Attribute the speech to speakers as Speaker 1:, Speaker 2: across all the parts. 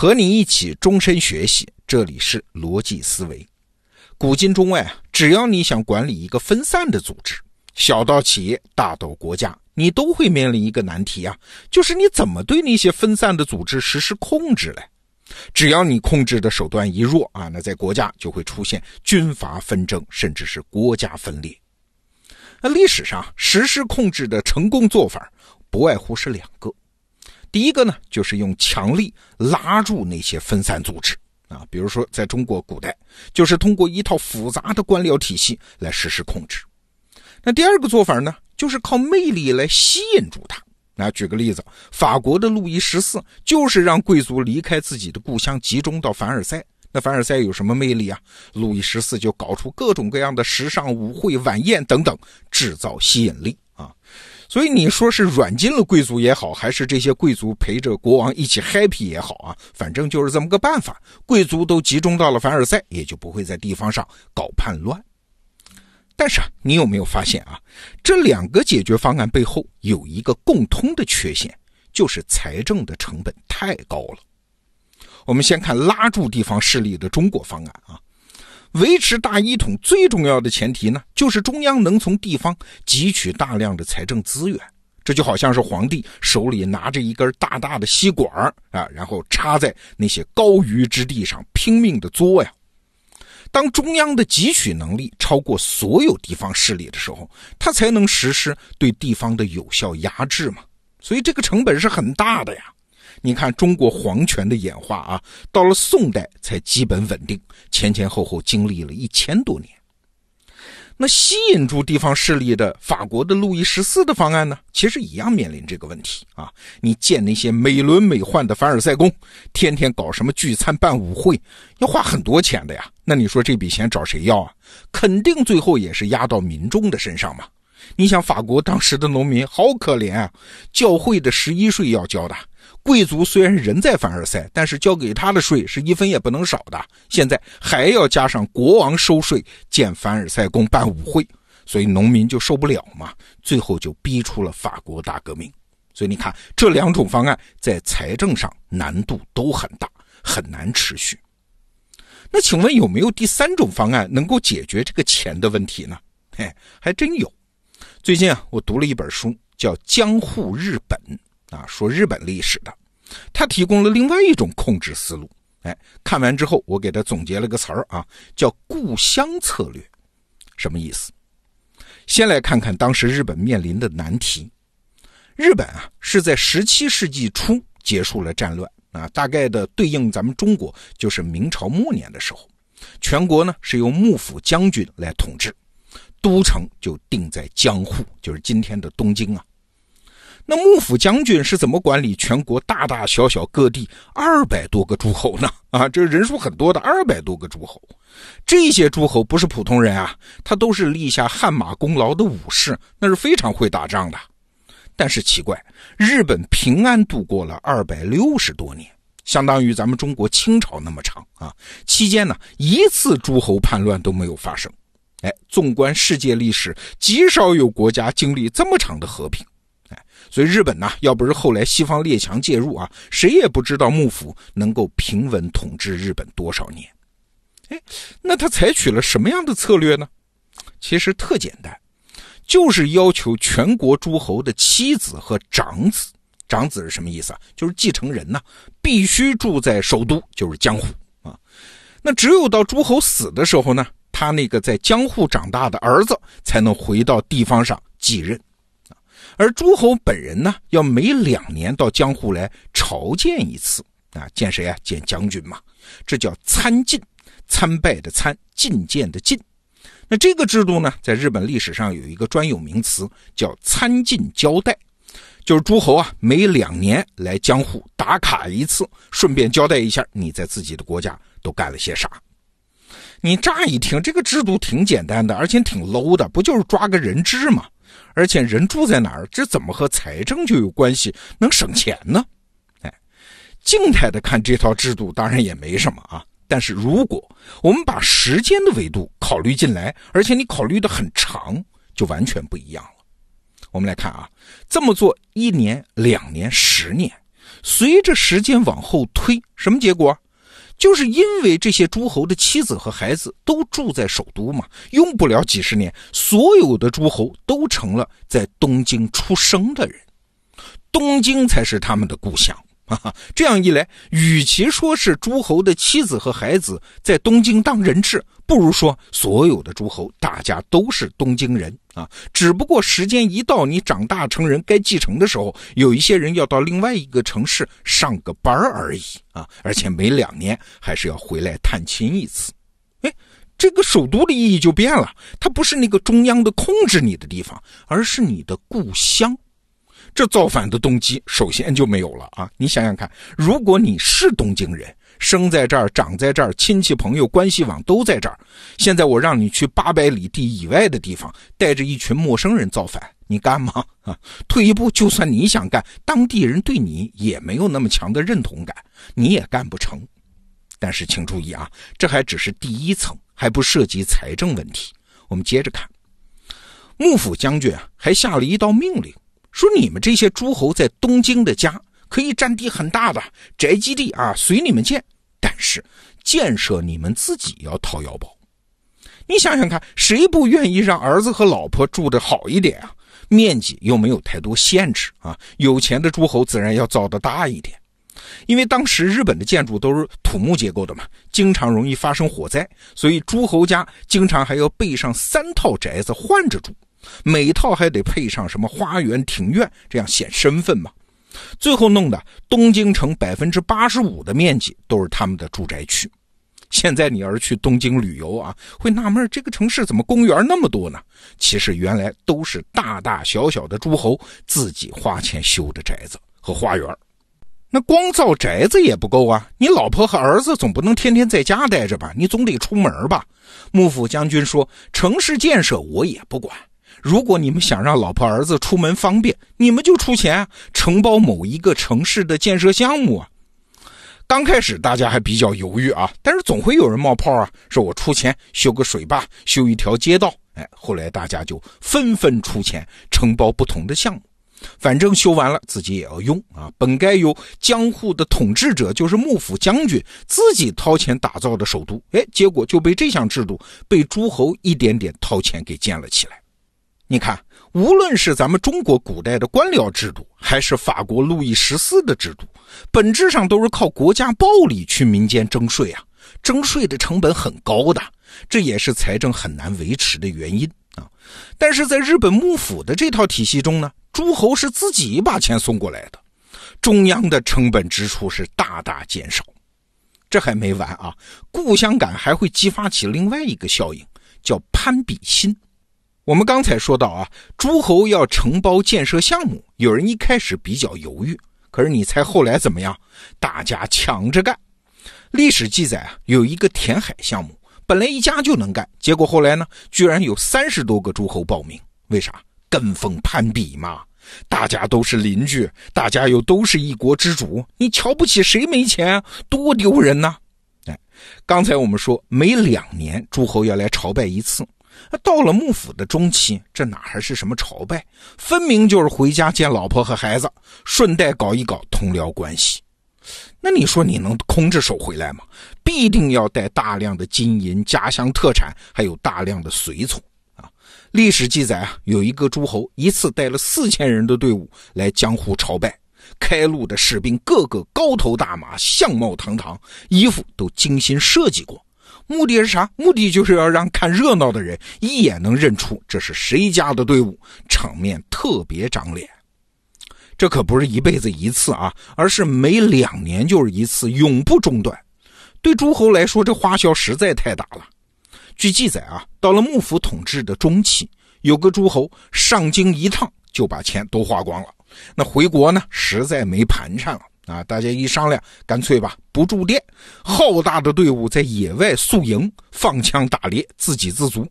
Speaker 1: 和你一起终身学习，这里是逻辑思维。古今中外啊，只要你想管理一个分散的组织，小到企业，大到国家，你都会面临一个难题啊，就是你怎么对那些分散的组织实施控制嘞？只要你控制的手段一弱啊，那在国家就会出现军阀纷争，甚至是国家分裂。那历史上实施控制的成功做法，不外乎是两个。第一个呢，就是用强力拉住那些分散组织啊，比如说在中国古代，就是通过一套复杂的官僚体系来实施控制。那第二个做法呢，就是靠魅力来吸引住他。那举个例子，法国的路易十四就是让贵族离开自己的故乡，集中到凡尔赛。那凡尔赛有什么魅力啊？路易十四就搞出各种各样的时尚舞会、晚宴等等，制造吸引力啊。所以你说是软禁了贵族也好，还是这些贵族陪着国王一起 happy 也好啊，反正就是这么个办法。贵族都集中到了凡尔赛，也就不会在地方上搞叛乱。但是啊，你有没有发现啊，这两个解决方案背后有一个共通的缺陷，就是财政的成本太高了。我们先看拉住地方势力的中国方案啊。维持大一统最重要的前提呢，就是中央能从地方汲取大量的财政资源。这就好像是皇帝手里拿着一根大大的吸管啊，然后插在那些高余之地上拼命的作呀。当中央的汲取能力超过所有地方势力的时候，他才能实施对地方的有效压制嘛。所以这个成本是很大的呀。你看中国皇权的演化啊，到了宋代才基本稳定，前前后后经历了一千多年。那吸引住地方势力的法国的路易十四的方案呢，其实一样面临这个问题啊。你建那些美轮美奂的凡尔赛宫，天天搞什么聚餐办舞会，要花很多钱的呀。那你说这笔钱找谁要啊？肯定最后也是压到民众的身上嘛。你想法国当时的农民好可怜啊，教会的十一税要交的。贵族虽然人在凡尔赛，但是交给他的税是一分也不能少的。现在还要加上国王收税建凡尔赛宫办舞会，所以农民就受不了嘛。最后就逼出了法国大革命。所以你看，这两种方案在财政上难度都很大，很难持续。那请问有没有第三种方案能够解决这个钱的问题呢？嘿，还真有。最近啊，我读了一本书，叫《江户日本》。啊，说日本历史的，他提供了另外一种控制思路。哎，看完之后，我给他总结了个词儿啊，叫“故乡策略”。什么意思？先来看看当时日本面临的难题。日本啊，是在十七世纪初结束了战乱啊，大概的对应咱们中国就是明朝末年的时候，全国呢是由幕府将军来统治，都城就定在江户，就是今天的东京啊。那幕府将军是怎么管理全国大大小小各地二百多个诸侯呢？啊，这人数很多的二百多个诸侯，这些诸侯不是普通人啊，他都是立下汗马功劳的武士，那是非常会打仗的。但是奇怪，日本平安度过了二百六十多年，相当于咱们中国清朝那么长啊。期间呢，一次诸侯叛乱都没有发生。哎，纵观世界历史，极少有国家经历这么长的和平。所以日本呢，要不是后来西方列强介入啊，谁也不知道幕府能够平稳统治日本多少年。哎，那他采取了什么样的策略呢？其实特简单，就是要求全国诸侯的妻子和长子，长子是什么意思啊？就是继承人呢，必须住在首都，就是江户啊。那只有到诸侯死的时候呢，他那个在江户长大的儿子才能回到地方上继任。而诸侯本人呢，要每两年到江户来朝见一次啊，见谁啊？见将军嘛，这叫参觐，参拜的参，觐见的觐。那这个制度呢，在日本历史上有一个专有名词，叫参觐交代，就是诸侯啊，每两年来江户打卡一次，顺便交代一下你在自己的国家都干了些啥。你乍一听这个制度挺简单的，而且挺 low 的，不就是抓个人质吗？而且人住在哪儿，这怎么和财政就有关系？能省钱呢？哎，静态的看这套制度当然也没什么啊。但是如果我们把时间的维度考虑进来，而且你考虑的很长，就完全不一样了。我们来看啊，这么做一年、两年、十年，随着时间往后推，什么结果？就是因为这些诸侯的妻子和孩子都住在首都嘛，用不了几十年，所有的诸侯都成了在东京出生的人，东京才是他们的故乡。哈哈，这样一来，与其说是诸侯的妻子和孩子在东京当人质，不如说所有的诸侯大家都是东京人啊。只不过时间一到，你长大成人该继承的时候，有一些人要到另外一个城市上个班而已啊。而且每两年还是要回来探亲一次。哎，这个首都的意义就变了，它不是那个中央的控制你的地方，而是你的故乡。这造反的动机首先就没有了啊！你想想看，如果你是东京人，生在这儿，长在这儿，亲戚朋友关系网都在这儿，现在我让你去八百里地以外的地方，带着一群陌生人造反，你干吗？啊，退一步，就算你想干，当地人对你也没有那么强的认同感，你也干不成。但是请注意啊，这还只是第一层，还不涉及财政问题。我们接着看，幕府将军啊，还下了一道命令。说你们这些诸侯在东京的家可以占地很大的宅基地啊，随你们建，但是建设你们自己要掏腰包。你想想看，谁不愿意让儿子和老婆住的好一点啊？面积又没有太多限制啊，有钱的诸侯自然要造的大一点。因为当时日本的建筑都是土木结构的嘛，经常容易发生火灾，所以诸侯家经常还要备上三套宅子换着住。每套还得配上什么花园、庭院，这样显身份嘛。最后弄的东京城百分之八十五的面积都是他们的住宅区。现在你要是去东京旅游啊，会纳闷这个城市怎么公园那么多呢？其实原来都是大大小小的诸侯自己花钱修的宅子和花园。那光造宅子也不够啊，你老婆和儿子总不能天天在家待着吧？你总得出门吧？幕府将军说：“城市建设我也不管。”如果你们想让老婆儿子出门方便，你们就出钱承包某一个城市的建设项目啊。刚开始大家还比较犹豫啊，但是总会有人冒泡啊，说我出钱修个水坝，修一条街道。哎，后来大家就纷纷出钱承包不同的项目，反正修完了自己也要用啊。本该由江户的统治者，就是幕府将军自己掏钱打造的首都，哎，结果就被这项制度被诸侯一点点掏钱给建了起来。你看，无论是咱们中国古代的官僚制度，还是法国路易十四的制度，本质上都是靠国家暴力去民间征税啊。征税的成本很高的，这也是财政很难维持的原因啊。但是在日本幕府的这套体系中呢，诸侯是自己把钱送过来的，中央的成本支出是大大减少。这还没完啊，故乡感还会激发起另外一个效应，叫攀比心。我们刚才说到啊，诸侯要承包建设项目，有人一开始比较犹豫，可是你猜后来怎么样？大家抢着干。历史记载啊，有一个填海项目，本来一家就能干，结果后来呢，居然有三十多个诸侯报名。为啥？跟风攀比嘛。大家都是邻居，大家又都是一国之主，你瞧不起谁没钱，多丢人呐！哎，刚才我们说，每两年诸侯要来朝拜一次。到了幕府的中期，这哪还是什么朝拜，分明就是回家见老婆和孩子，顺带搞一搞同僚关系。那你说你能空着手回来吗？必定要带大量的金银、家乡特产，还有大量的随从啊。历史记载啊，有一个诸侯一次带了四千人的队伍来江湖朝拜，开路的士兵个个高头大马，相貌堂堂，衣服都精心设计过。目的是啥？目的就是要让看热闹的人一眼能认出这是谁家的队伍，场面特别长脸。这可不是一辈子一次啊，而是每两年就是一次，永不中断。对诸侯来说，这花销实在太大了。据记载啊，到了幕府统治的中期，有个诸侯上京一趟就把钱都花光了，那回国呢，实在没盘缠了。啊！大家一商量，干脆吧，不住店，浩大的队伍在野外宿营，放枪打猎，自给自足。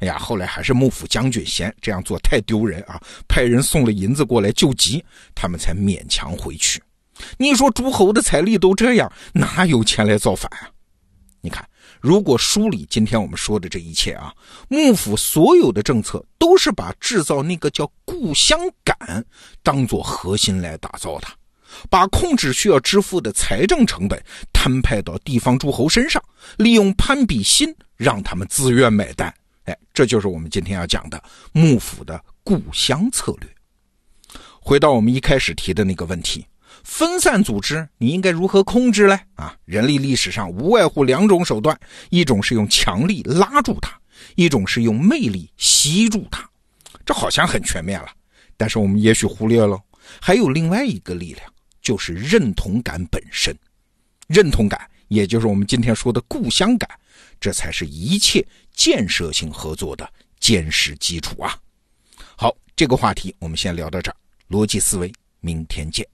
Speaker 1: 哎呀，后来还是幕府将军嫌这样做太丢人啊，派人送了银子过来救急，他们才勉强回去。你说诸侯的财力都这样，哪有钱来造反啊？你看，如果梳理今天我们说的这一切啊，幕府所有的政策都是把制造那个叫故乡感当做核心来打造的。把控制需要支付的财政成本摊派到地方诸侯身上，利用攀比心让他们自愿买单。哎，这就是我们今天要讲的幕府的故乡策略。回到我们一开始提的那个问题，分散组织你应该如何控制呢？啊，人力历史上无外乎两种手段，一种是用强力拉住他，一种是用魅力吸住他。这好像很全面了，但是我们也许忽略了，还有另外一个力量，就是认同感本身。认同感，也就是我们今天说的故乡感，这才是一切建设性合作的坚实基础啊！好，这个话题我们先聊到这儿。逻辑思维，明天见。